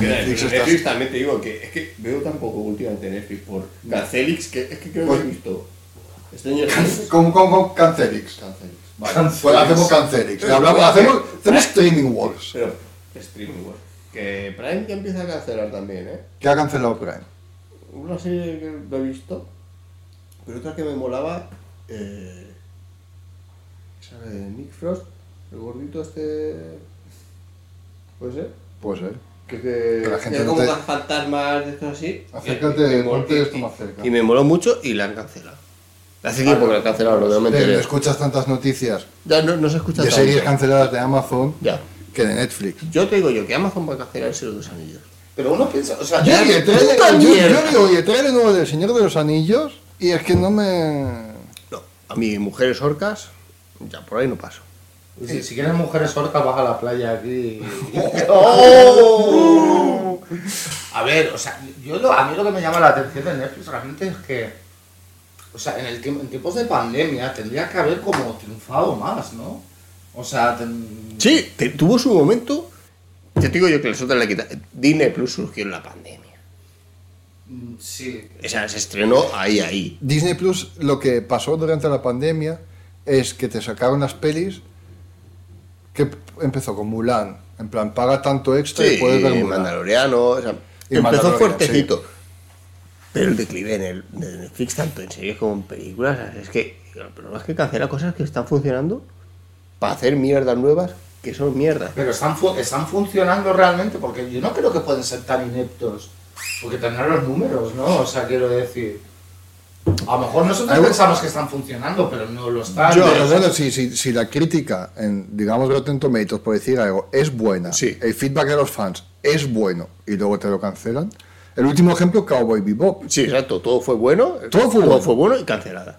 Que Mira, Netflix Netflix, está- también te digo que es que veo tan poco últimamente Netflix por Cancelix que es que creo que he visto. Stranger Things. ¿Cómo, cómo, cómo? Cancelix. Cancelix. Vale. Cancelix. Pues hacemos Cancelix. Hablamos- hacemos, hacemos streaming wars. Pero streaming, bueno. Que Prime ya empieza a cancelar también, ¿eh? ¿Qué ha cancelado Prime? Una serie que lo he visto, pero otra que me molaba, eh, esa de Nick Frost, el gordito este, puede ser, Pues eh. Que, que, Que la gente no como te- más fantasmas de estos así. Acércate, ponte y- esto más cerca. Y me moló mucho y la han cancelado. Hace tiempo que la han cancelado, lo no me Pero enteré. escuchas tantas noticias Ya no, no se escucha de tanto. series canceladas de Amazon Ya. que de Netflix. Yo te digo yo que Amazon va a cancelar el Señor de los Anillos. Pero uno piensa, o sea, Yo trailer, puta yo, mierda. yo vi hoy el trailer nuevo del Señor de los Anillos y es que no me... No, a mi mujeres orcas, ya por ahí no paso. Si, si quieres mujeres orcas, vas a la playa aquí. ¡Oh! A ver, o sea, yo lo- a mí lo que me llama la atención de Netflix realmente es que, o sea, en, el tiempo, en tiempos de pandemia tendría que haber como triunfado más, ¿no? O sea, ten- Sí, te- tuvo su momento. Te digo yo que les otra le quita. Disney Plus surgió en la pandemia. mm, sí. O sea, se estrenó ahí, ahí. Disney Plus lo que pasó durante la pandemia es que te sacaron las pelis que empezó con Mulan. En plan, paga tanto extra y Sí, puedes ver Mulan. Mandaloriano. O sea, Y empezó fuertecito. Pero el declive en el, de Netflix, tanto en series como en películas, es que el problema es que cancela cosas que están funcionando para hacer mierdas nuevas que son mierdas. Pero están, fu- están funcionando realmente porque yo no creo que pueden ser tan ineptos. Porque tendrán los números, ¿no? O sea, quiero decir. A lo mejor nosotros Algo- pensamos que están funcionando, pero no lo están. Yo, Pero bueno, si, si, si la crítica en, digamos, Rotten Tomatoes, por decir algo, es buena, Sí. el feedback de los fans es bueno y luego te lo cancelan. El último ejemplo, Cowboy Bebop. Sí, exacto, todo fue bueno. Todo fue bueno. fue bueno y cancelada.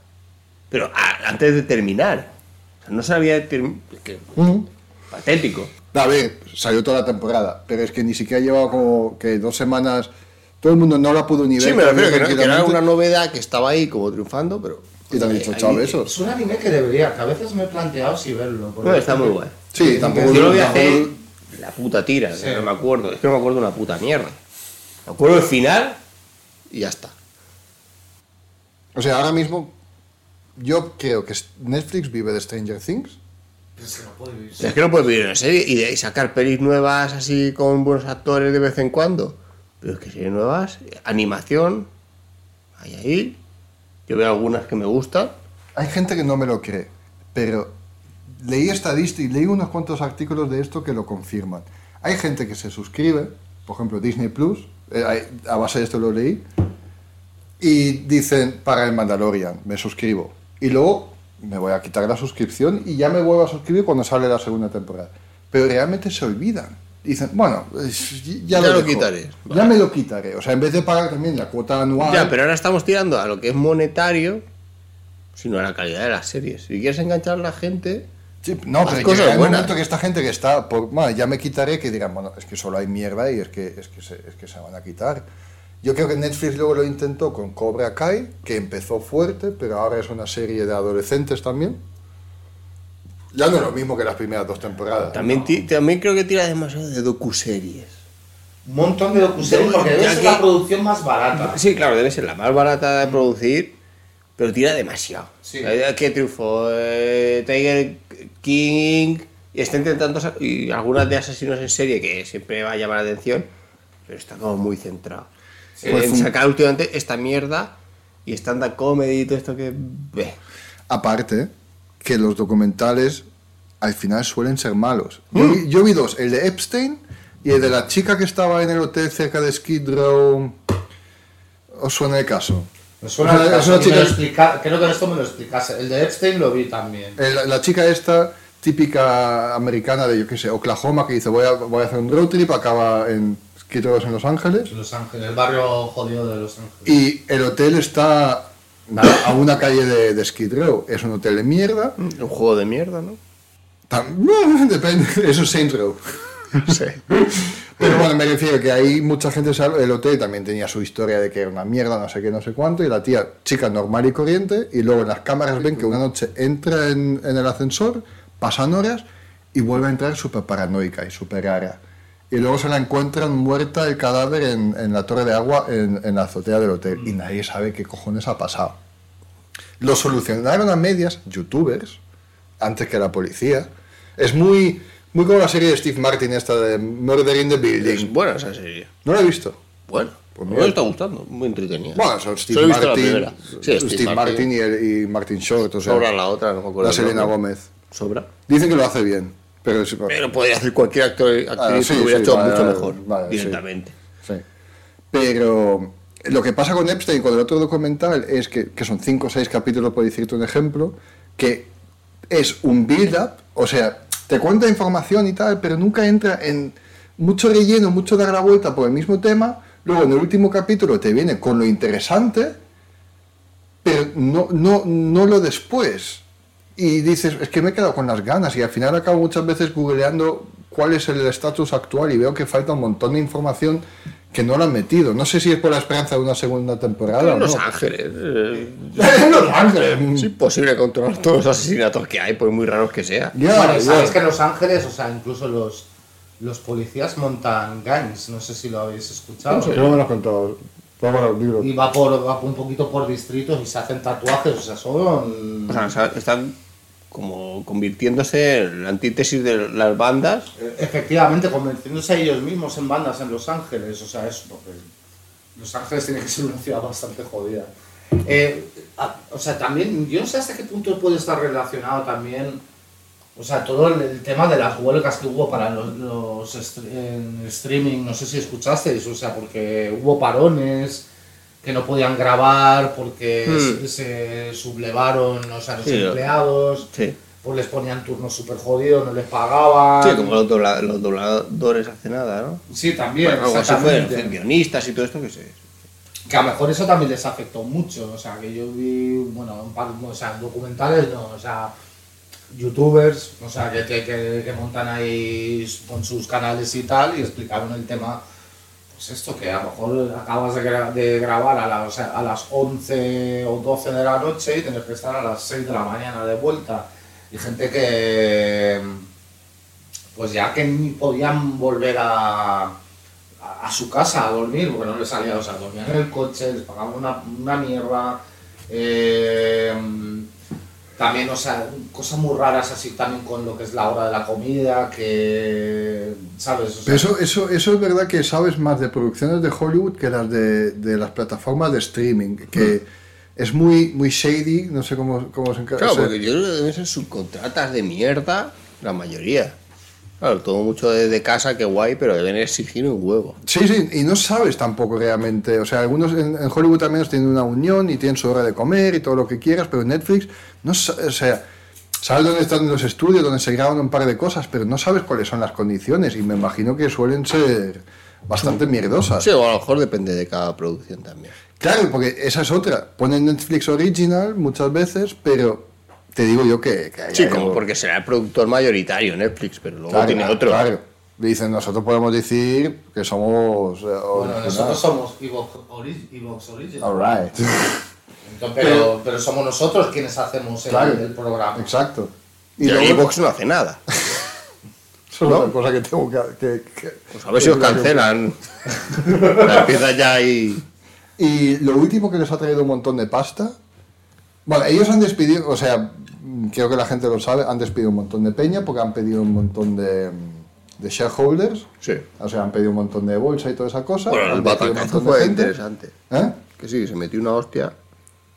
Pero a- antes de terminar. O sea, no sabía. que- Ujú. patético. A ver, salió toda la temporada, pero es que ni siquiera llevaba como que dos semanas. Todo el mundo no la pudo ni ver. Sí, me refiero que, no- que era una novedad que estaba ahí como triunfando, pero. Y te han dicho, chao, Es besos. un anime que debería, que a veces me he planteado si verlo. porque- No, está muy guay. Sí, tampoco. Yo lo vi tampoco- hacer la puta tira, Sí. que no me acuerdo. Es que no me acuerdo una puta mierda. Me acuerdo del final y ya está. O sea, ahora mismo yo creo que Netflix vive de Stranger Things. Pero se lo puede vivir. Es que no puedes vivir en serie y, de- y sacar pelis nuevas así con buenos actores de vez en cuando. Pero es que series nuevas, animación, hay ahí. Yo veo algunas que me gustan. Hay gente que no me lo cree, pero leí estadísticas leí unos cuantos artículos de esto que lo confirman. Hay gente que se suscribe, por ejemplo Disney Plus, eh, a base de esto lo leí, y dicen para el Mandalorian, me suscribo. Y luego me voy a quitar la suscripción y ya me vuelvo a suscribir cuando sale la segunda temporada. Pero realmente se olvidan. Dicen, bueno, ya, Ya lo dejo. quitaré. Ya me lo quitaré. O sea, en vez de pagar también la cuota anual. Ya, pero ahora estamos tirando a lo que es monetario, sino a la calidad de las series. Si quieres enganchar a la gente, Sí, no, pero cosas llega buenas. momento que esta gente que está, por, bueno, ya me quitaré, que dirán, bueno, es que solo hay mierda y es que, es que, se, es que se van a quitar. Yo creo que Netflix luego lo intentó con Cobra Kai, que empezó fuerte, pero ahora es una serie de adolescentes también. Ya no es lo mismo que las primeras dos temporadas. también, ti- también creo que tira demasiado de docuseries. Un montón de docuseries porque debe ser que- la producción más barata. Sí, claro, debe ser la más barata de producir, pero tira demasiado. Sí. Eh, Que triunfó eh, Tiger King y está intentando y algunas de asesinos en serie que siempre va a llamar la atención, pero está como muy centrado. Sí, pues en un- sacar últimamente esta mierda y stand-up comedy y todo esto que... Aparte, que los documentales al final suelen ser malos. Yo, vi, yo vi dos, el de Epstein y el de la chica que estaba en el hotel cerca de Skid Row. ¿Os suena el caso? Me suena el caso, es una chica- explica- creo que en esto me lo explicase. El de Epstein lo vi también. La, chica esta, típica americana de, yo qué sé, Oklahoma, que dice, voy a, voy a hacer un road trip, acaba en Skid Row en Los Ángeles. Los Ángeles, el barrio jodido de Los Ángeles. Y el hotel está a una calle de, de Skid Row. Es un hotel de mierda. Un juego de mierda, ¿no? Depende, eso es Saints Row. Sé. Pero bueno, me refiero que ahí mucha gente sabe, el hotel también tenía su historia de que era una mierda, no sé qué, no sé cuánto, y la tía, chica normal y corriente, y luego en las cámaras ven que una noche entra en, en el ascensor, pasan horas, y vuelve a entrar súper paranoica y súper rara. Y luego se la encuentran muerta el cadáver en, en la torre de agua en, en la azotea del hotel y nadie sabe qué cojones ha pasado. Lo solucionaron a medias youtubers antes que la policía. Es muy, muy como la serie de Steve Martin esta de Murder in the Es Building. buena esa serie. ¿No la he visto? Bueno, Pues me está gustando, muy entretenida. Bueno, son Steve Solo Martin. Sí, Steve, Martin, y, el- y Martin Short, o sea, Sobra la otra, no me acuerdo. la el Selena. Gómez. Sobra. Dicen que lo hace bien, pero Pero podría hacer cualquier actor, actriz Ah, sí, que hubiera sí, hecho vale, mucho vale, mejor vale, directamente. Sí. Pero lo que pasa con Epstein, con el otro documental, es que, que son cinco o seis capítulos, por decirte un ejemplo, que es un build-up, o sea, te cuenta información y tal, pero nunca entra en mucho relleno, mucho dar la vuelta por el mismo tema. Luego en el último capítulo te viene con lo interesante, pero no, no, no lo después. Y dices, es que me he quedado con las ganas y al final acabo muchas veces googleando cuál es el estatus actual y veo que falta un montón de información que no lo han metido. No sé si es por la esperanza de una segunda temporada o En no. Los Ángeles. eh, En Los Ángeles. es imposible controlar todos los asesinatos que hay, por muy raros que sea. Ya, bueno, ya. sabes que en Los Ángeles, o sea, incluso los, los policías montan gangs, no sé si lo habéis escuchado. Creo que me lo has contado. Vamos al libro. Y va por va un poquito por distritos y se hacen tatuajes, o sea, son... O sea, están como convirtiéndose en la antítesis de las bandas. Efectivamente, convirtiéndose ellos mismos en bandas en Los Ángeles, o sea, eso, porque Los Ángeles tiene que ser una ciudad bastante jodida. Eh, o sea, también, yo no sé hasta qué punto puede estar relacionado también, o sea, todo el, el tema de las huelgas que hubo para los, los en streaming, no sé si escuchasteis, o sea, porque hubo parones que no podían grabar porque Hmm. se, se sublevaron, o sea, los Sí, empleados Sí. pues les ponían turnos súper jodidos, no les pagaban. Sí, como los, dobla- los dobladores hace nada, ¿no? Sí, también, Bueno, algo así fue, exactamente. guionistas y todo esto que se... Que a lo mejor eso también les afectó mucho. O sea, que yo vi, bueno, un par, o sea, documentales no, o sea, youtubers, o sea, que, que, que montan ahí con sus canales y tal y explicaron el tema. Pues esto, que a lo mejor acabas de, gra- de grabar a, las- a las 11 o 12 de la noche y tener que estar a las 6 de la mañana de vuelta. Y gente que, pues ya que ni podían volver a, a, a su casa a dormir, porque no les salía, o sea, dormían en el coche, les pagaban una, una mierda. eh, también, o sea, cosas muy raras así también con lo que es la hora de la comida, que, ¿sabes? O sea, Pero eso, eso, eso es verdad que sabes más de producciones de Hollywood que las de, de las plataformas de streaming, que es muy, muy shady, no sé cómo, cómo se encarga. Claro, o sea, porque yo creo que deben ser subcontratas de mierda, la mayoría. Claro, todo mucho desde casa, que guay, pero deben exigir un huevo. Sí, sí, y no sabes tampoco realmente. O sea, algunos en, en Hollywood también tienen una unión y tienen su hora de comer y todo lo que quieras, pero en Netflix, no o sea, sabes dónde están los estudios, donde se graban un par de cosas, pero no sabes cuáles son las condiciones y me imagino que suelen ser bastante mierdosas. Sí, o a lo mejor depende de cada producción también. Claro, porque esa es otra. Ponen Netflix Original muchas veces, pero te digo yo que... Sí, algo- como porque será el productor mayoritario Netflix, pero luego Claro, tiene otro. Claro. Dicen, nosotros podemos decir que somos... eh, bueno, nosotros somos Evox, Ori- Evox Origin. All right. Entonces, pero, pero somos nosotros quienes hacemos el, Claro. el programa. Exacto. Y, Xbox no hace nada. Eso es otra cosa que tengo que... que- que- Pues a ver si os cancelan. La empieza ya ahí. Y lo último que les ha traído un montón de pasta... Bueno, ellos han despedido, o sea, creo que la gente lo sabe, han despedido un montón de peña porque han pedido un montón de, de shareholders. Sí. O sea, han pedido un montón de bolsa y toda esa cosa. Bueno, han el batacazo fue gente. interesante. ¿Eh? Que sí, se metió una hostia.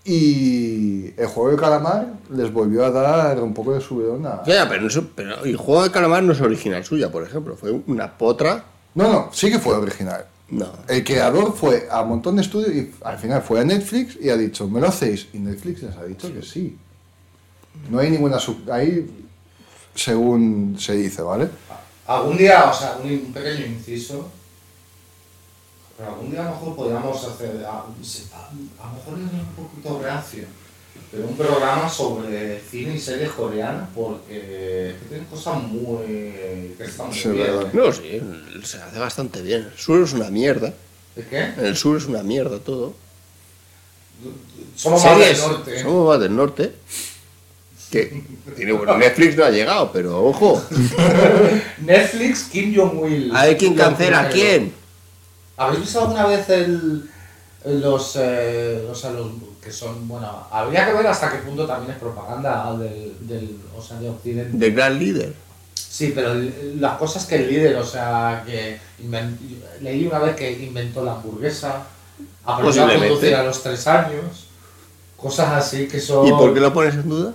Y el juego de calamar les volvió a dar un poco de subidón a... Ya, pero, eso, pero el juego de calamar no es original suya, por ejemplo. Fue una potra. No, no, sí que fue original. No. El creador fue a un montón de estudios y al final fue a Netflix y ha dicho, ¿me lo hacéis? Y Netflix les ha dicho que sí. No hay ninguna... sub- Ahí, según se dice, ¿vale? Algún día, o sea, un, pequeño inciso. Pero algún día a lo mejor podríamos hacer, a, a- a lo mejor es un poquito reacio, pero un programa sobre cine y series coreanas porque tienen cosas muy. que están muy Sí, bien. verdad. No, sí, se hace bastante bien. El sur es una mierda. ¿De qué? En el sur es una mierda todo. Somos más del norte. Somos más del norte. Que tiene bueno, Netflix no ha llegado, pero ojo. Netflix, Kim Jong-il. A ver quién cancela a quién. ¿Habéis visto alguna vez el, los, eh, o sea, los que son, bueno, habría que ver hasta qué punto también es propaganda del, del, o sea, de Occidente. De gran líder. Sí, pero las cosas que el líder, o sea, que leí una vez que inventó la hamburguesa, aprendió a conducir a los tres años, cosas así que son... ¿Y por qué lo pones en duda?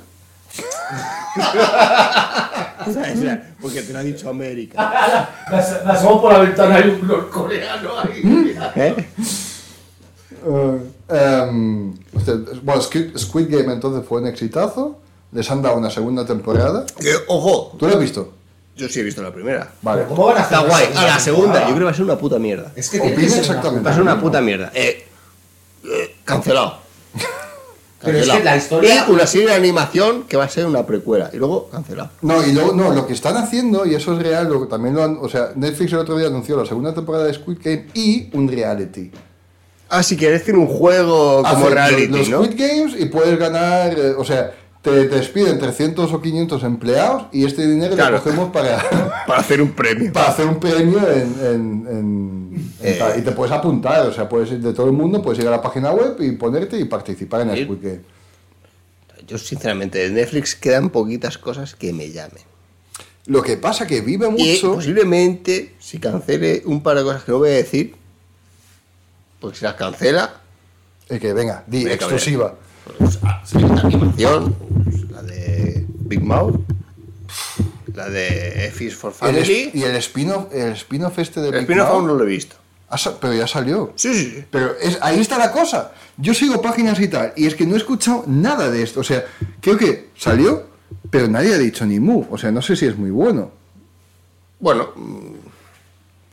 O sea, o sea, Porque te lo ha dicho América. La, la asomó por la ventana y un norcoreano ahí. ¿Eh? Eh, em, usted- bueno, Squid, Squid Game entonces fue un exitazo. Les han dado una segunda temporada. Que, ojo, ¿Tú lo has visto? yo sí he visto la primera. Vale. ¿Cómo van a hacer Está guay. A la segunda, temporada? yo creo que va a ser una puta mierda. Es que una exactamente. Va a ser una puta mierda. Eh, eh, cancelado. Pero es que la historia- Y una serie de animación que va a ser una precuela. Y luego cancelado. No, y luego, no, lo que están haciendo, y eso es real, lo que también lo han, o sea, Netflix el otro día anunció la segunda temporada de Squid Game y un reality. Ah, si quieres decir un juego como Hacen reality, los, los ¿no? Squid Games y puedes ganar, eh, o sea, te, te despiden 300 o 500 empleados y este dinero Claro. lo cogemos para, Para hacer un premio. para hacer un premio en, en- en- en Eh. y te puedes apuntar, o sea, puedes ir de todo el mundo, puedes ir a la página web y ponerte y participar en el. Squid Game. Yo, sinceramente, de Netflix quedan poquitas cosas que me llamen. Lo que pasa que vive Y mucho. posiblemente, si cancele un par de cosas que no voy a decir, porque si las cancela, eh, que venga, di, Venga, exclusiva. Pues, ah, animación, pues, la de Big Mouth, la de F is for El Family. y el spin-off el spin-off este de El Big spin-off Mouth, aún no lo he visto. pero ya salió. Sí, sí, sí. Pero es, ahí está la cosa. Yo sigo páginas y tal, y es que no he escuchado nada de esto. O sea, creo que salió, pero nadie ha dicho ni mu. O sea, no sé si es muy bueno. Bueno,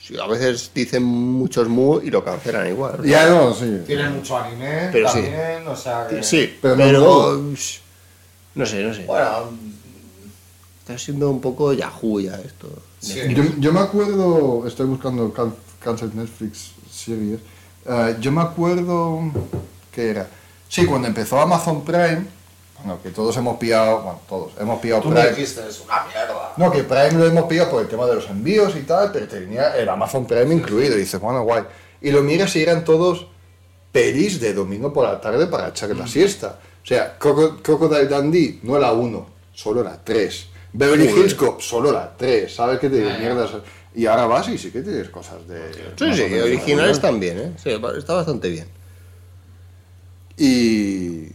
sí, a veces dicen muchos mu y lo cancelan igual. Ya no, sí. Tienen mucho anime Pero sí. también, o sea que... Sí, Pero pero, no no sé, no sé. Bueno, Está siendo un poco Yahoo ya esto. sí. Yo, yo me acuerdo, estoy buscando can- Cancel Netflix series. eh, yo me acuerdo que era. Sí, cuando empezó Amazon Prime, bueno, que todos hemos pillado, bueno, todos hemos pillado Tú me Prime. dijiste, es una mierda. No, que Prime lo hemos pillado por el tema de los envíos y tal, pero tenía el Amazon Prime incluido. Y dices, bueno, guay. Y lo miras y eran todos pelis de domingo por la tarde para echar la siesta. O sea, Croco- Crocodile Dundee no la 1, solo la 3. Beverly. Hills Cop, solo la 3. ¿Sabes qué te digo? Ah. Mierdas. Y ahora vas y sí que tienes cosas de... Sí, sí, originales también, ¿eh? Sí, está bastante bien. Y...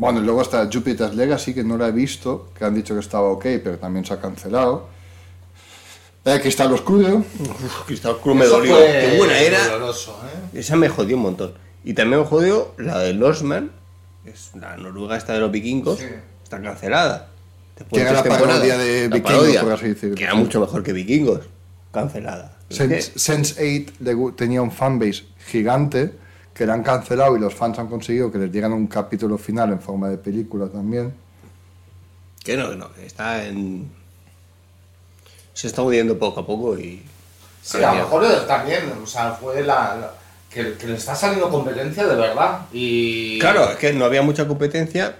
Bueno, y luego está Jupiter's Legacy, que no la he visto, que han dicho que estaba ok, pero también se ha cancelado. Eh, Cristal Oscuro. Cristal Cruz me dolió. fue Qué buena era. doloroso, ¿eh? Esa me jodió un montón. Y también me jodió la de Losman, es la noruega esta de los vikingos, Sí. está cancelada. Después Que era la parodia de La Vikingos, parodia, por así decirlo. Que era mucho mejor que vikingos. Cancelada. Es que- Sense, Sense8 le gu- tenía un fanbase gigante que la han cancelado y los fans han conseguido que les dieran un capítulo final en forma de película también. Que no, que no, que está en. Se está hundiendo poco a poco y. Sí, a lo mejor también, o sea, fue la, la- que, que le está saliendo competencia de verdad. Y. Claro, es que no había mucha competencia.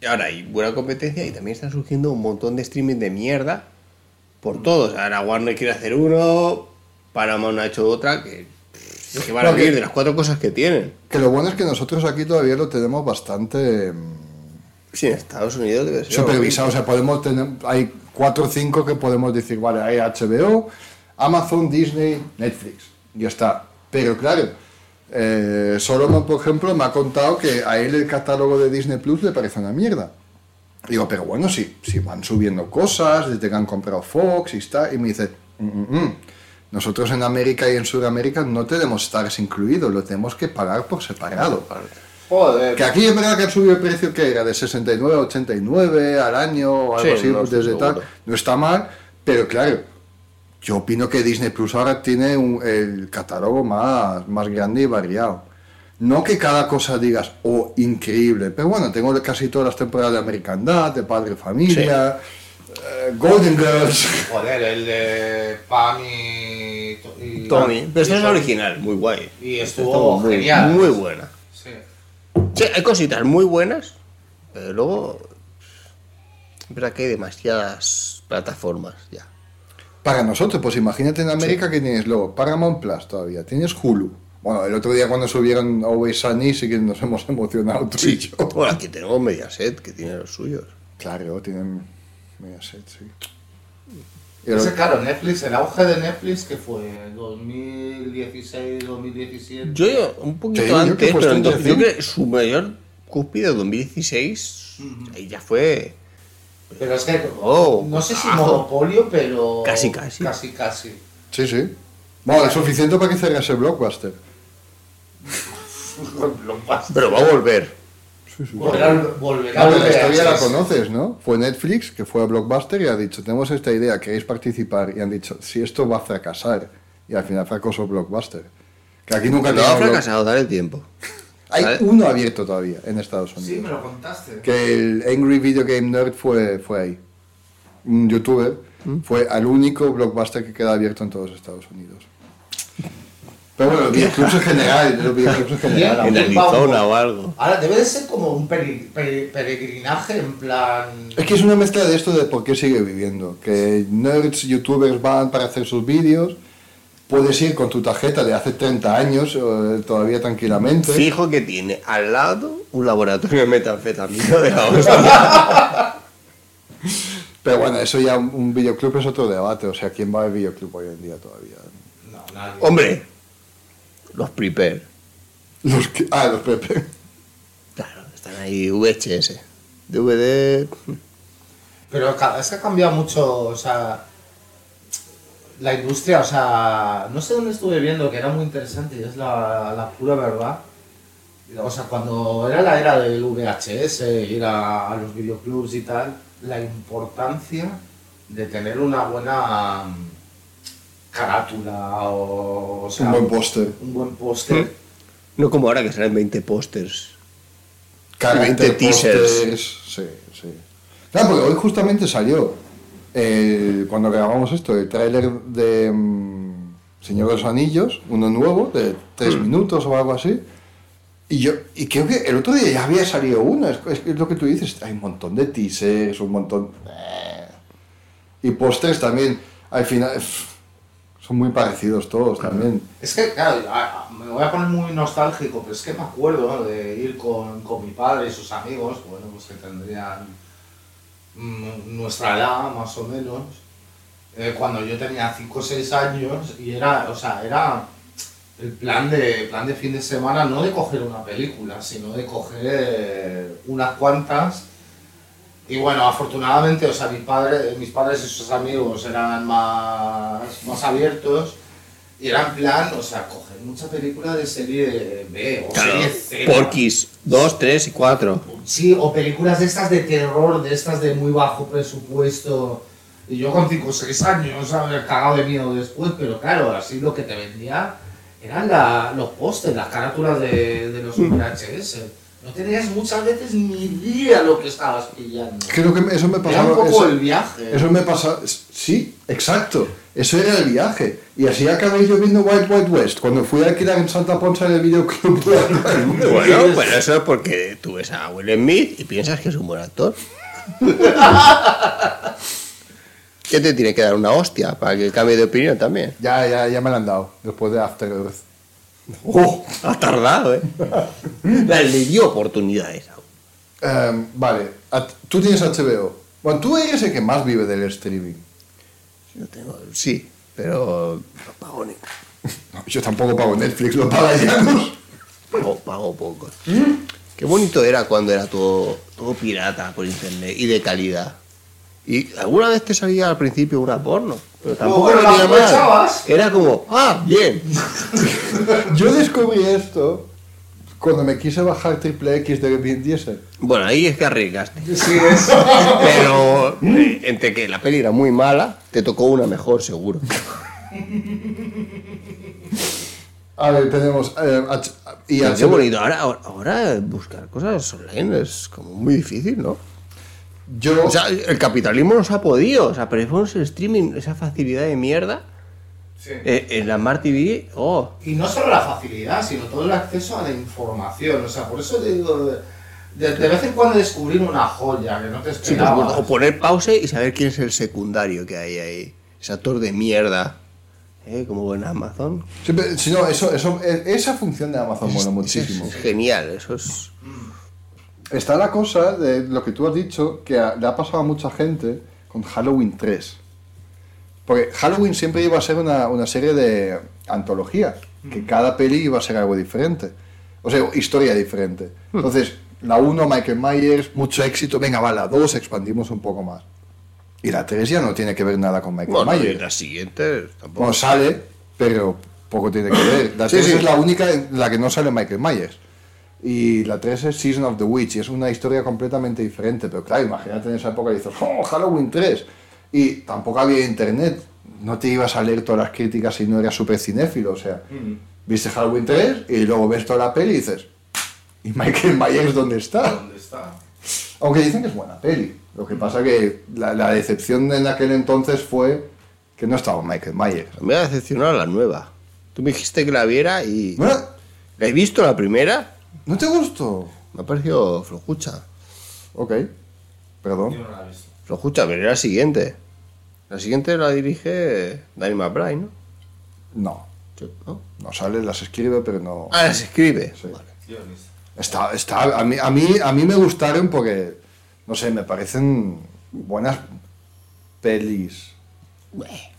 Y ahora hay buena competencia y también están surgiendo un montón de streaming de mierda por todos. Ahora Warner quiere hacer uno, Paramount ha hecho otra, que, que van a que- vivir de las cuatro cosas que tienen. Que lo bueno es que nosotros aquí todavía lo tenemos bastante mm, Sí, en Estados Unidos debe ser. supervisado. O sea, podemos tener, hay cuatro o cinco que podemos decir, vale, hay HBO, Amazon, Disney, Netflix. Ya está. Pero claro, eh, Solomon, por ejemplo, me ha contado que a él el catálogo de Disney Plus le parece una mierda. Digo, pero bueno, si, si van subiendo cosas, desde que han comprado Fox y está, y me dice, "Mm, mm, mm. Nosotros en América y en Sudamérica no tenemos Stars incluido, lo tenemos que pagar por separado. Joder. Que aquí es verdad que han subido el precio que era de 69 a 89 al año o algo Sí, así, no estoy desde tal. No está mal, pero claro, yo opino que Disney Plus ahora tiene un- el catálogo más, más grande y variado. No que cada cosa digas, oh, increíble, pero bueno, tengo casi todas las temporadas de American Dad, de Padre Familia, Golden Girls. Joder, el de Pam y. y- Tommy. Pero esta y es original, muy guay. Y Esta estuvo muy, genial. Muy buena. Sí. Sí, hay cositas muy buenas, pero luego Es verdad que hay demasiadas plataformas ya. Para nosotros, pues imagínate en América que tienes luego Paramount Plus todavía, tienes Hulu. Bueno, el otro día cuando subieron Always Sunny sí que nos hemos emocionado tú y yo. Bueno, aquí tenemos Mediaset, que tiene los suyos. Claro, tienen Mediaset, sí. Ese, claro, Netflix, el auge de Netflix que fue 2016, 2017. Yo, yo, un poquito Sí, antes, pero yo creo que su mayor cúspide 2016, ahí ya fue... Pero es que, Oh, no sé si ajo. monopolio, pero... Casi, casi. Casi, casi. Sí, sí. Bueno, es suficiente para que cerrase Blockbuster. Pero va a volver. Volverá Claro, la VHS. historia la conoces, ¿no? Fue Netflix que fue a Blockbuster y ha dicho, tenemos esta idea, ¿queréis participar? Y han dicho, si esto va a fracasar. Y al final fracasó Blockbuster. Que aquí nunca No ha fracasado, dale tiempo. Hay ¿Sabes? uno abierto todavía en Estados Sí, Unidos. me lo contaste. que el Angry Video Game Nerd fue, fue ahí. Un youtuber. Fue al único blockbuster que queda abierto en todos Estados Unidos. Pero bueno, los videoclubs en general, los videoclubs en general. En. Arizona o algo. Ahora, debe de ser como un peri- peri- peregrinaje en plan... Es que es una mezcla de esto de por qué sigue viviendo. Que nerds, youtubers van para hacer sus vídeos. Puedes ir con tu tarjeta de hace 30 años eh, todavía tranquilamente. Fijo que tiene al lado un laboratorio de metanfetamina de la hostia. Pero bueno, eso ya un, un videoclub es otro debate. O sea, ¿quién va al videoclub hoy en día todavía? No, nadie. Hombre, los prepare. Los que, ah, los Pepe. Claro, están ahí VHS. DVD. Pero es que ha cambiado mucho, o sea, la industria, o sea, no sé dónde estuve viendo que era muy interesante y es la, la pura verdad. O sea, cuando era la era del VHS, ir a, a los videoclubs y tal, la importancia de tener una buena carátula o, o sea, Un buen póster. un buen póster. No como ahora que salen 20 pósters. Carácter, 20 teasers. pósters, Sí, sí. Claro, porque hoy justamente salió, el- cuando grabamos esto, el tráiler de mm, Señor de los Anillos, uno nuevo, de tres minutos o algo así. Y yo, y creo que el otro día ya había salido uno, es, es que es lo que tú dices, hay un montón de teasers, un montón... eh. Y pósters también, al final, pff, son muy parecidos todos también. Es que, claro, me voy a poner muy nostálgico, pero es que me acuerdo de ir con, con mi padre y sus amigos, bueno, pues que tendrían mm, nuestra edad, más o menos, eh, cuando yo tenía 5 o 6 años, y era, o sea, era el plan de, plan de fin de semana, no de coger una película, sino de coger unas cuantas. Y bueno, afortunadamente, o sea, mi padre, mis padres y sus amigos eran más, más abiertos y era en plan, o sea, coger mucha película de serie B o Claro, serie C. Porquis 2, 3 y 4. Sí, o películas de estas de terror, de estas de muy bajo presupuesto. Y yo con 5 o 6 años, ¿sabes? Cagado de miedo después, pero claro, así lo que te vendía eran la- los pósters, las carátulas de, de los VHS. No tenías muchas veces ni idea lo que estabas pillando. Creo que eso me Era pasaba... un poco eso- el viaje. Eso me pasa, sí, exacto. Eso era el viaje. Y así acabé yo viendo Wild Wild West. Cuando fui a alquilar en Santa Ponsa en el videoclub. Bueno, bueno, eso es porque tú ves a Will Smith y piensas que es un buen actor. ¿Qué te tiene que dar una hostia para que cambie de opinión también? ya, ya, ya me la han dado. Después de After Earth. ¡Oh! Ha tardado, ¿eh? Le dio oportunidades. Em, vale, tú tienes HBO. Bueno, tú eres el que más vive del streaming. Yo tengo, sí, pero no pago ni. No, yo tampoco pago Netflix, lo paga Janus. Pago, pago poco. Qué bonito era cuando era todo, todo pirata por internet y de calidad. Y alguna vez te salía al principio una porno, pero tampoco la mal. Era como, ah, bien. Yo descubrí esto cuando me quise bajar Triple X de Vin Diesel. Bueno, ahí es que arriesgaste. Sí, es. Pero eh, entre que la peli era muy mala, te tocó una mejor, seguro. A ver, tenemos... eh, H- y Pero qué bonito. Ahora, ahora, ahora buscar cosas online es como muy difícil, ¿no? Yo... O sea, el capitalismo nos ha podido. O sea, preferimos el streaming, esa facilidad de mierda. Sí. eh, en la Smart TV, oh, Y no solo la facilidad, sino todo el acceso a la información. O sea, por eso te digo, De, de vez en cuando descubrir una joya que no te Sí, por esperabas. supuesto. O poner pause y saber quién es el secundario que hay ahí. Ese actor de mierda. ¿eh? Como en Amazon. Siempre- si no, eso, eso, e- esa función de Amazon mola Es- muchísimo. Es genial, eso es. Está la cosa de lo que tú has dicho, que a- le ha pasado a mucha gente con Halloween 3. Porque Halloween siempre iba a ser una, una serie de antología, que cada peli iba a ser algo diferente. O sea, historia diferente. Entonces, la 1, Michael Myers, mucho éxito, venga, va, la 2, expandimos un poco más. Y la 3 ya no tiene que ver nada con Michael Bueno, y Myers. la siguiente tampoco. Bueno, sale, pero poco tiene que ver. La Sí, 3 sí. es la única en la que no sale Michael Myers. Y la 3 es Season of the Witch, y es una historia completamente diferente. Pero claro, imagínate en esa época y dices, ¡oh, Halloween 3! Y tampoco había internet. No te ibas a leer todas las críticas si no eras súper cinéfilo. O sea, viste Halloween 3 y luego ves toda la peli y dices, ¿y Michael Myers dónde está? ¿Dónde está? Aunque dicen que es buena peli. Lo que pasa que la, la decepción en aquel entonces fue que no estaba Michael Myers. Me ha decepcionado la nueva. Tú me dijiste que la viera y. Bueno, La he visto la primera. ¿No te gustó? Me ha parecido flojucha. Ok, perdón. Yo no la he visto. Flojucha, pero era la siguiente. La siguiente la dirige Danny McBride, ¿no? No, Sí, ¿no? no sale, las escribe, pero no. Ah, las escribe. Sí. Vale. Está, está, a, mí, a, mí, a mí me gustaron porque, no sé, me parecen buenas pelis. Bueh.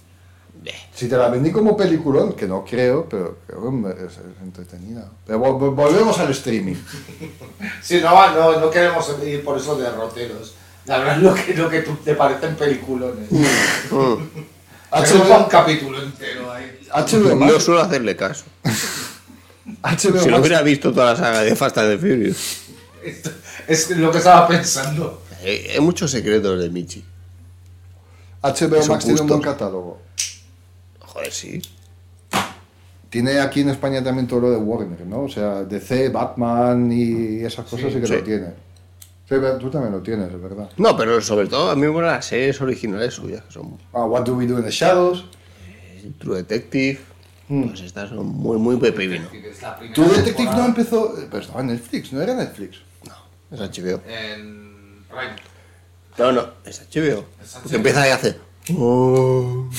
Si te la vendí como peliculón, que no creo, pero creo que es, es entretenida. Pero vol- vol- volvemos al streaming. Sí, no, no, no queremos ir por eso de derroteros. De hablar lo que, lo que tú- te parecen peliculones. Hacemos un HBO, capítulo entero ahí. HBO No suelo hacerle caso. HBO Si lo hubiera visto toda la saga de Fast and the Furious. Esto- Es lo que estaba pensando. Hay, hay muchos secretos de Michi. HBO Max tiene un buen catálogo. Joder, sí. Tiene aquí en España también todo lo de Warner, ¿no? O sea, DC, Batman y esas cosas sí, que sí. lo tiene. Sí, tú también lo tienes, es verdad. No, pero sobre todo a mí me molan las series originales suyas, que son Ah, What Do We Do in the Shadows. True Detective. Mm. Pues estas son muy, muy la primera Tu Detective no empezó... eh, Pero estaba en Netflix, ¿no era Netflix? Es HBO. En Prime. No, no, es HBO. Es Porque HBO. empieza y hace. "Oh".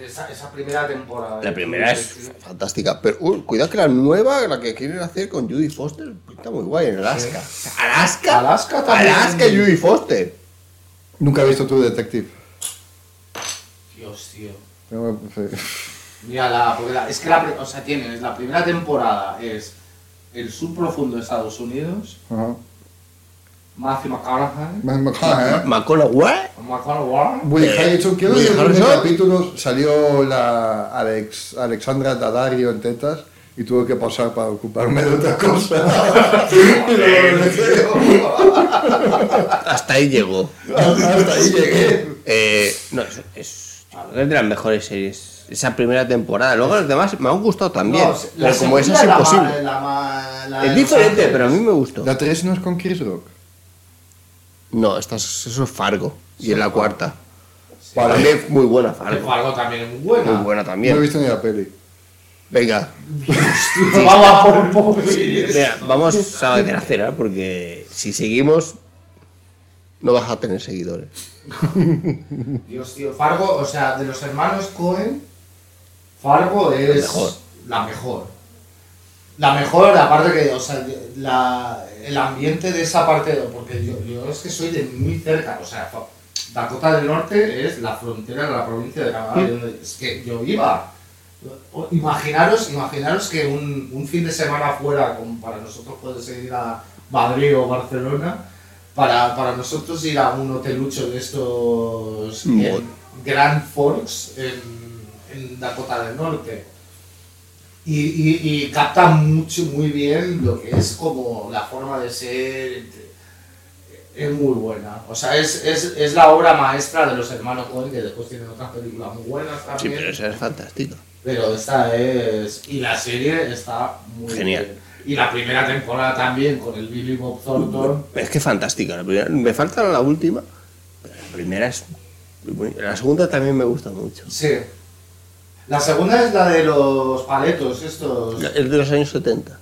Esa, esa primera temporada. La primera es fantástica. Pero cuidado que la nueva, la que quieren hacer con Judy Foster, está muy guay en Alaska. ¿Alaska? Alaska también. Alaska y Judy Foster. Nunca he visto tu Detective. Dios, tío. Mira, la, la- es que la, o sea, tienes la primera temporada es el subprofundo de Estados Unidos, Ajá. Matthew McConaughey, ajá, ¿eh? ¿McConaughey? McConaughey, Woody Eh, quiero decir que en el Harrelson. capítulo salió la Alex, Alexandra Daddario en tetas y tuve que pasar para ocuparme de otra cosa. Hasta ahí llegó. Hasta ahí llegué. Eh, no, es, es, es de las mejores series. Esa primera temporada. Luego las demás me han gustado también. No, la pero como esa es la imposible. la ma- la Es diferente, pero a mí me gustó. La 3 no es con Chris Rock. No, esta es- eso es Fargo. Y en la cuarta. Vale. También muy buena Fargo. Fargo también es muy buena. Muy buena No he también. visto ni la peli. Venga, Vamos a por un poco de mira, vamos a meter a cera porque si seguimos no vas a tener seguidores. Dios, tío, Fargo, o sea, de los hermanos Cohen, Fargo es mejor. la mejor. La mejor, aparte que, o sea, la, el ambiente de esa parte, porque yo, yo es que soy de muy cerca, o sea, Dakota del Norte es la frontera de la provincia de Canadá, donde- es que yo iba. Imaginaros, imaginaros que un, un fin de semana fuera, como para nosotros puede ser ir a Madrid o Barcelona, para, para nosotros ir a un hotelucho de estos en Grand Forks, en, en Dakota del Norte. Y, y, y capta mucho, muy bien lo que es como la forma de ser. Es muy buena. O sea, es, es, es la obra maestra de los hermanos Coen, que después tienen otras películas muy buenas Sí, también. pero esa es fantástica. Pero esta es. Y la serie está muy Genial. bien. Y la primera temporada también con el Billy Bob Thornton. Es que fantástica. La primera, me falta la última, pero la primera es. La segunda también me gusta mucho. Sí. La segunda es la de los paletos, estos. Es de los años 70.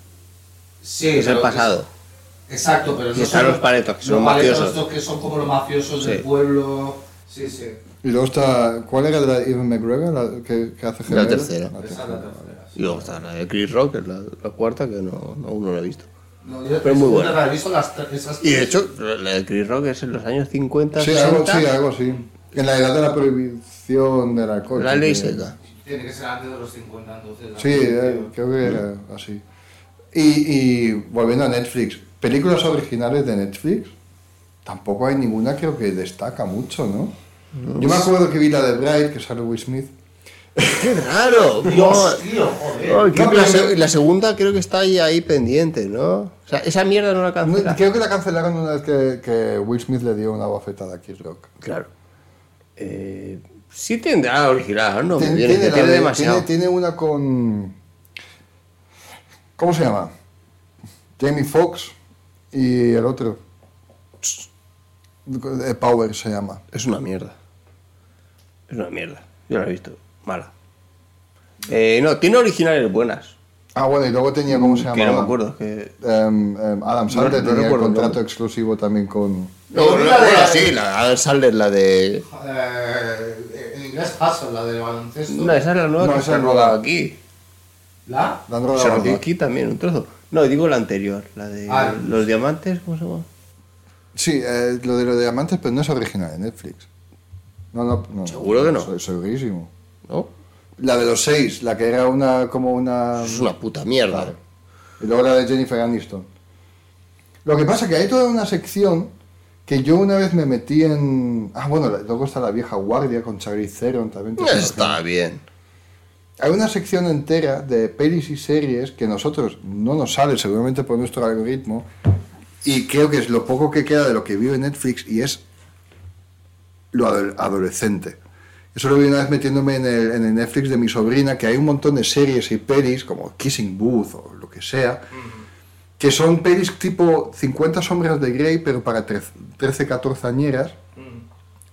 Sí, Es el pasado. Exacto, pero no están son los paletos, que son los paletos mafiosos. estos que son como los mafiosos Sí. del pueblo. Sí, sí. Y luego está. ¿Cuál era la de Evan McGregor? La que, que hace La tercera. La Esa es la tercera. Y luego está la de Chris Rock, que es la, la cuarta, que no, no- aún no la he visto. No, yo Pero muy buena. buena. He visto las tres- esas Y de hecho, la de Chris Rock es en los años 50, Sí, 60. algo, sí, algo así. En la edad de la prohibición alcohol. La ley sí, que- seca. Tiene que ser antes de los 50, entonces. Sí, eh, creo que era así. Y, y volviendo a Netflix, películas originales de Netflix, tampoco hay ninguna creo que destaca mucho, ¿no? Yo me acuerdo que vi la de Bright, que sale Will Smith. ¡Qué raro! Dios, tío, joder. No, la, pero- se- la segunda creo que está ahí, ahí pendiente, ¿no? O sea, esa mierda no la No, cancela. Creo que la cancelaron una vez que, que Will Smith le dio una bofetada a Chris Rock. Claro. Eh, sí tendrá original, ¿no? Me Tiene, viene que tiene la tiene de- demasiado. tiene- tiene una con. ¿Cómo se llama? Jamie Foxx y el otro. Eh, Power se llama. Es una mierda. Es una mierda. Yo la he visto. Mala. Eh, no, tiene originales buenas. Ah, bueno, y luego tenía, ¿cómo se llama? Que no me acuerdo. Que... Em, em, Adam Sandler no tenía recuerdo el contrato exclusivo también con. No, la de- sí, la Adam Sandler, la de... inglés Hustle, la del baloncesto. No, esa es la nueva No, que esa se ha es rodado nueva. aquí. ¿La? La han rodado Se rodó aquí. aquí también, un trozo. No, digo la anterior, la de Ah, los diamantes, ¿cómo se llama? Sí, eh, lo de los diamantes, pero no es original de Netflix. No, no, no. ¿Seguro que no? Soy segurísimo. ¿No? La de los seis, la que era una como una. Es una puta mierda. Claro. Y luego la de Jennifer Aniston. Lo que pasa es que hay toda una sección que yo una vez me metí en... Ah, bueno, luego está La Vieja Guardia con Charlize Theron también. una Está bien. Hay una sección entera de pelis y series que nosotros no nos sale seguramente por nuestro algoritmo y creo que es lo poco que queda de lo que vive Netflix y es lo ado- adolescente. Eso lo vi una vez metiéndome en el, en el Netflix de mi sobrina, que hay un montón de series y pelis como Kissing Booth o lo que sea, que son pelis tipo 50 sombras de Grey, pero para 13, 14 añeras.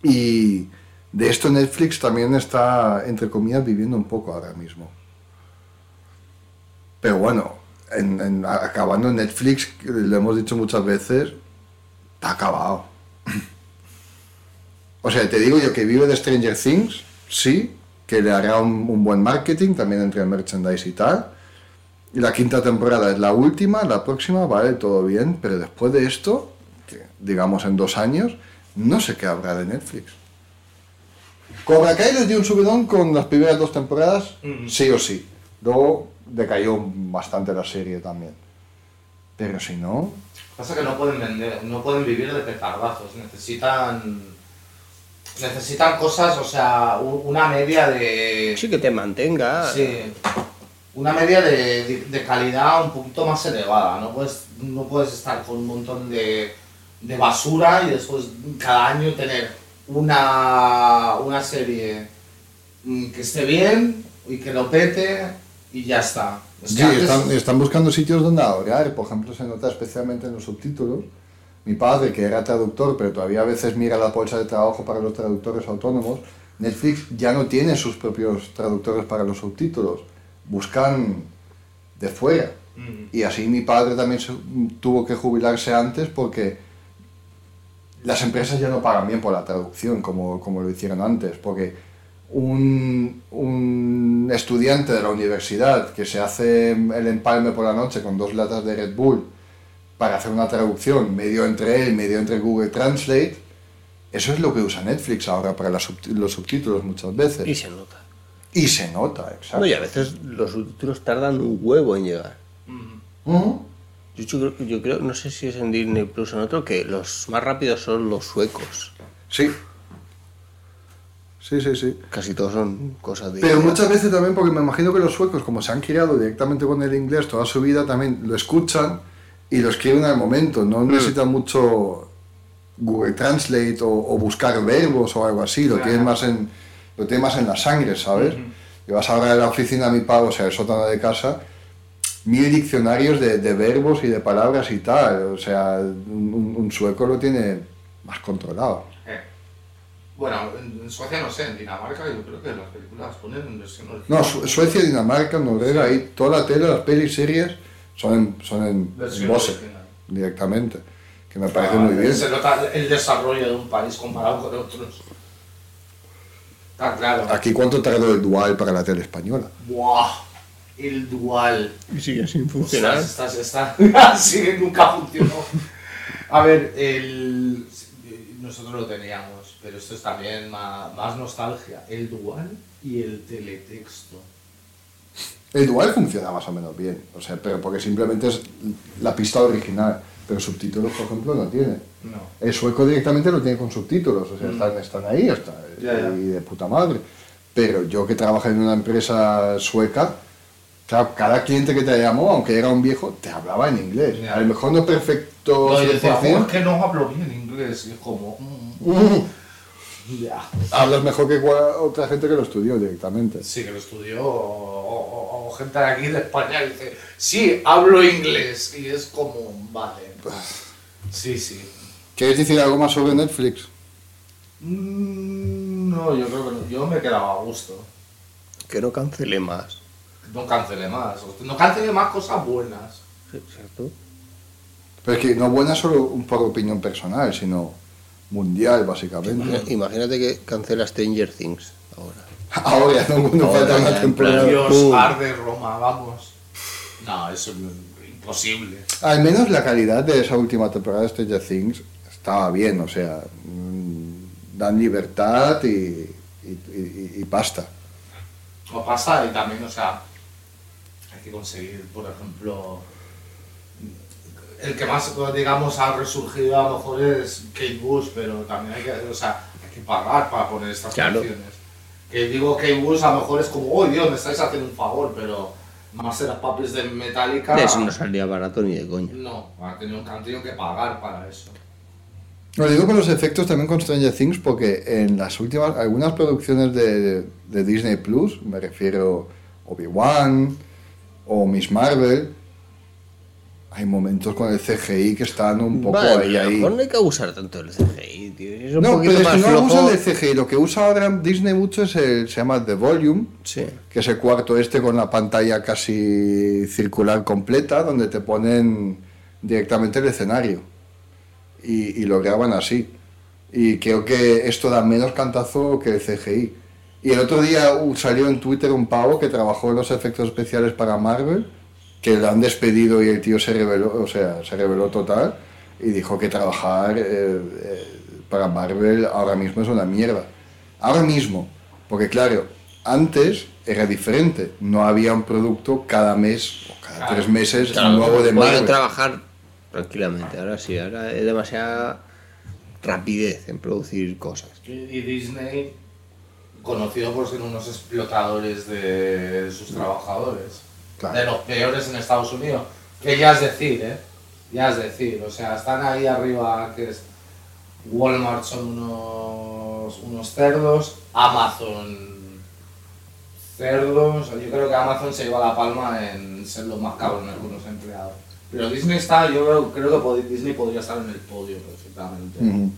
Y de esto Netflix también está, entre comillas, viviendo un poco ahora mismo. Pero bueno, en- en- acabando Netflix, lo hemos dicho muchas veces, está acabado. O sea, te digo yo que vive de Stranger Things, sí, que le hará un, un buen marketing también entre el merchandise y tal. Y la quinta temporada es la última, la próxima, vale, todo bien, pero después de esto, que, digamos en dos años, no sé qué habrá de Netflix. Cobra Kai les dio un subidón con las primeras dos temporadas, Ujú. sí o sí. Luego decayó bastante la serie también. Pero si no, Pasa que no pueden vender, no pueden vivir de petardazos, necesitan necesitan cosas, o sea, una media de Sí, que te mantenga. sí, una media de, de- de calidad un poquito más elevada, no puedes no puedes estar con un montón de, de basura y después cada año tener una una serie mm, que esté bien y que lo pete y ya está. Es Sí, antes- están, están buscando sitios donde ahorrar. Por ejemplo, se nota especialmente en los subtítulos. Mi padre, que era traductor, pero todavía a veces mira la bolsa de trabajo para los traductores autónomos, Netflix ya no tiene sus propios traductores para los subtítulos. Buscan de fuera. Mm. Y así mi padre también se- tuvo que jubilarse antes porque las empresas ya no pagan bien por la traducción como, como lo hicieron antes. Porque un, un estudiante de la universidad que se hace el empalme por la noche con dos latas de Red Bull para hacer una traducción medio entre él, medio entre Google Translate, eso es lo que usa Netflix ahora para las los subtítulos muchas veces. Y se nota. Y se nota, exacto. No, y a veces los subtítulos tardan un huevo en llegar. Mm. Yo, yo creo, yo creo, no sé si es en Disney Plus o en otro, que los más rápidos son los suecos. Sí. Sí, sí, sí. Casi todos son cosas de. Pero muchas veces también, porque me imagino que los suecos, como se han criado directamente con el inglés toda su vida, también lo escuchan y lo escriben al momento. No necesitan mucho Google Translate o, o buscar verbos o algo así. Lo Claro. tienen más en, lo tienen más en la sangre, ¿sabes? Y vas a la oficina a mi padre, o sea, el sótano de casa, mil diccionarios de, de verbos y de palabras y tal. O sea, un, sueco lo tiene más controlado. Eh. Bueno, en Suecia no sé, en Dinamarca yo creo que las películas ponen en versión original. No, Su- Suecia, Dinamarca, Noruega, ahí toda la tele, las pelis, series son en, son en, en directamente, que me parece muy bien. Se nota el desarrollo de un país comparado con otros. Está claro. Aquí cuánto tardó el dual para la tele española. Buah, el dual. Y sigue sin funcionar. estás- está, sí, nunca funcionó. A ver, el, nosotros lo teníamos, pero esto es también más, más nostalgia. El dual y el teletexto. El dual funciona más o menos bien, o sea, pero porque simplemente es la pista original, pero subtítulos, por ejemplo, no tiene. No. El sueco directamente lo tiene con subtítulos, o sea, están, están ahí, está, Mm. Ya, ya. y de puta madre. Pero yo que trabajé en una empresa sueca, claro, cada cliente que te llamó, aunque era un viejo, te hablaba en inglés. Ya. A lo mejor no perfecto No, y decía, 100%, "Oh, es que no hablo bien inglés. Y es como, mm, mm, ya. hablas mejor que otra gente que lo estudió directamente. Sí, que lo estudió, o, o- o gente de aquí de España y dice, sí, hablo inglés. Y es como, vale. Sí, sí. ¿Quieres decir algo más sobre Netflix? Mm, No, yo creo que no. Yo me he quedado a gusto. Que no cancele más. No cancele más. No cancele más cosas buenas. ¿Cierto? Pero es que no buena solo por opinión personal, sino mundial, básicamente. Imagínate que cancela Stranger Things ahora. Ahora no, no Ahora falta ya, una temporada. Dios, pum. arde Roma, vamos. No, eso es imposible. Al menos la calidad de esa última temporada de Stranger Things estaba bien, o sea, mm, dan libertad y, y, y- y pasta. O pasa y también, o sea, hay que conseguir, por ejemplo, el que más, digamos, ha resurgido a lo mejor es Kate Bush, pero también hay que, o sea, hay que pagar para poner estas Claro. canciones. Que digo Kate Bush a lo mejor es como, oh Dios, me estáis haciendo un favor, pero Master of Puppets de Metallica, Eso no salía barato ni de coña. no, han tenido, han tenido que pagar para eso. Lo digo con los efectos también con Stranger Things porque en las últimas, algunas producciones de, de Disney Plus, me refiero Obi-Wan o Miss Marvel, hay momentos con el CGI que están un poco Vale, ahí, a lo ahí. mejor no hay que abusar tanto del CGI, tío. Es un No, pero es que no flojo. usan el CGI, lo que usa ahora Disney mucho es el, se llama The Volume, Sí. que es el cuarto este con la pantalla casi circular completa, donde te ponen directamente el escenario y, y lo graban así. Y creo que esto da menos cantazo que el CGI. Y el otro día uh, salió en Twitter un pavo que trabajó en los efectos especiales para Marvel, que lo han despedido y el tío se reveló, o sea, se reveló total y dijo que trabajar eh, eh, para Marvel ahora mismo es una mierda. Ahora mismo, porque claro, antes era diferente, no había un producto cada mes o cada Claro. tres meses Claro, nuevo de Marvel. trabajar tranquilamente. Ahora sí, ahora es demasiada rapidez en producir cosas. Y y Disney, conocido por ser unos explotadores de sus trabajadores, Claro. de los peores en Estados Unidos, que ya es decir, ¿eh? Ya es decir, o sea, están ahí arriba, que es Walmart son unos, unos cerdos, Amazon cerdos, yo creo que Amazon se lleva la palma en ser los más cabrones con los empleados. Pero Disney está, yo creo, que Disney podría estar en el podio perfectamente.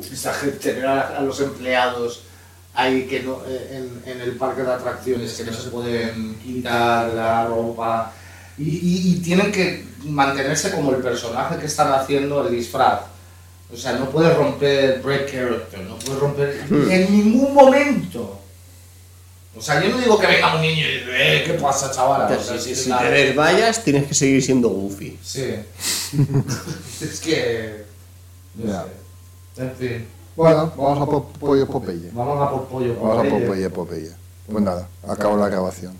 Esa gente, tener a, a los empleados ahí que no, eh, en, en el parque de atracciones que no se pueden quitar la ropa y, y- y tienen que mantenerse como el personaje que están haciendo el disfraz. O sea, no puedes romper break character, no puedes romper en ningún momento. O sea, yo no digo que venga un niño y diga, eh, ¿qué pasa, chaval? O sea, si si la- te desmayas, tienes que seguir siendo Goofy. Sí. es que... No Ya. sé. En fin. Bueno, vamos a por pollo Popeye. Vamos a por pollo. Vamos a por Popeye. pollo Popeye. Pues nada, acabo la grabación.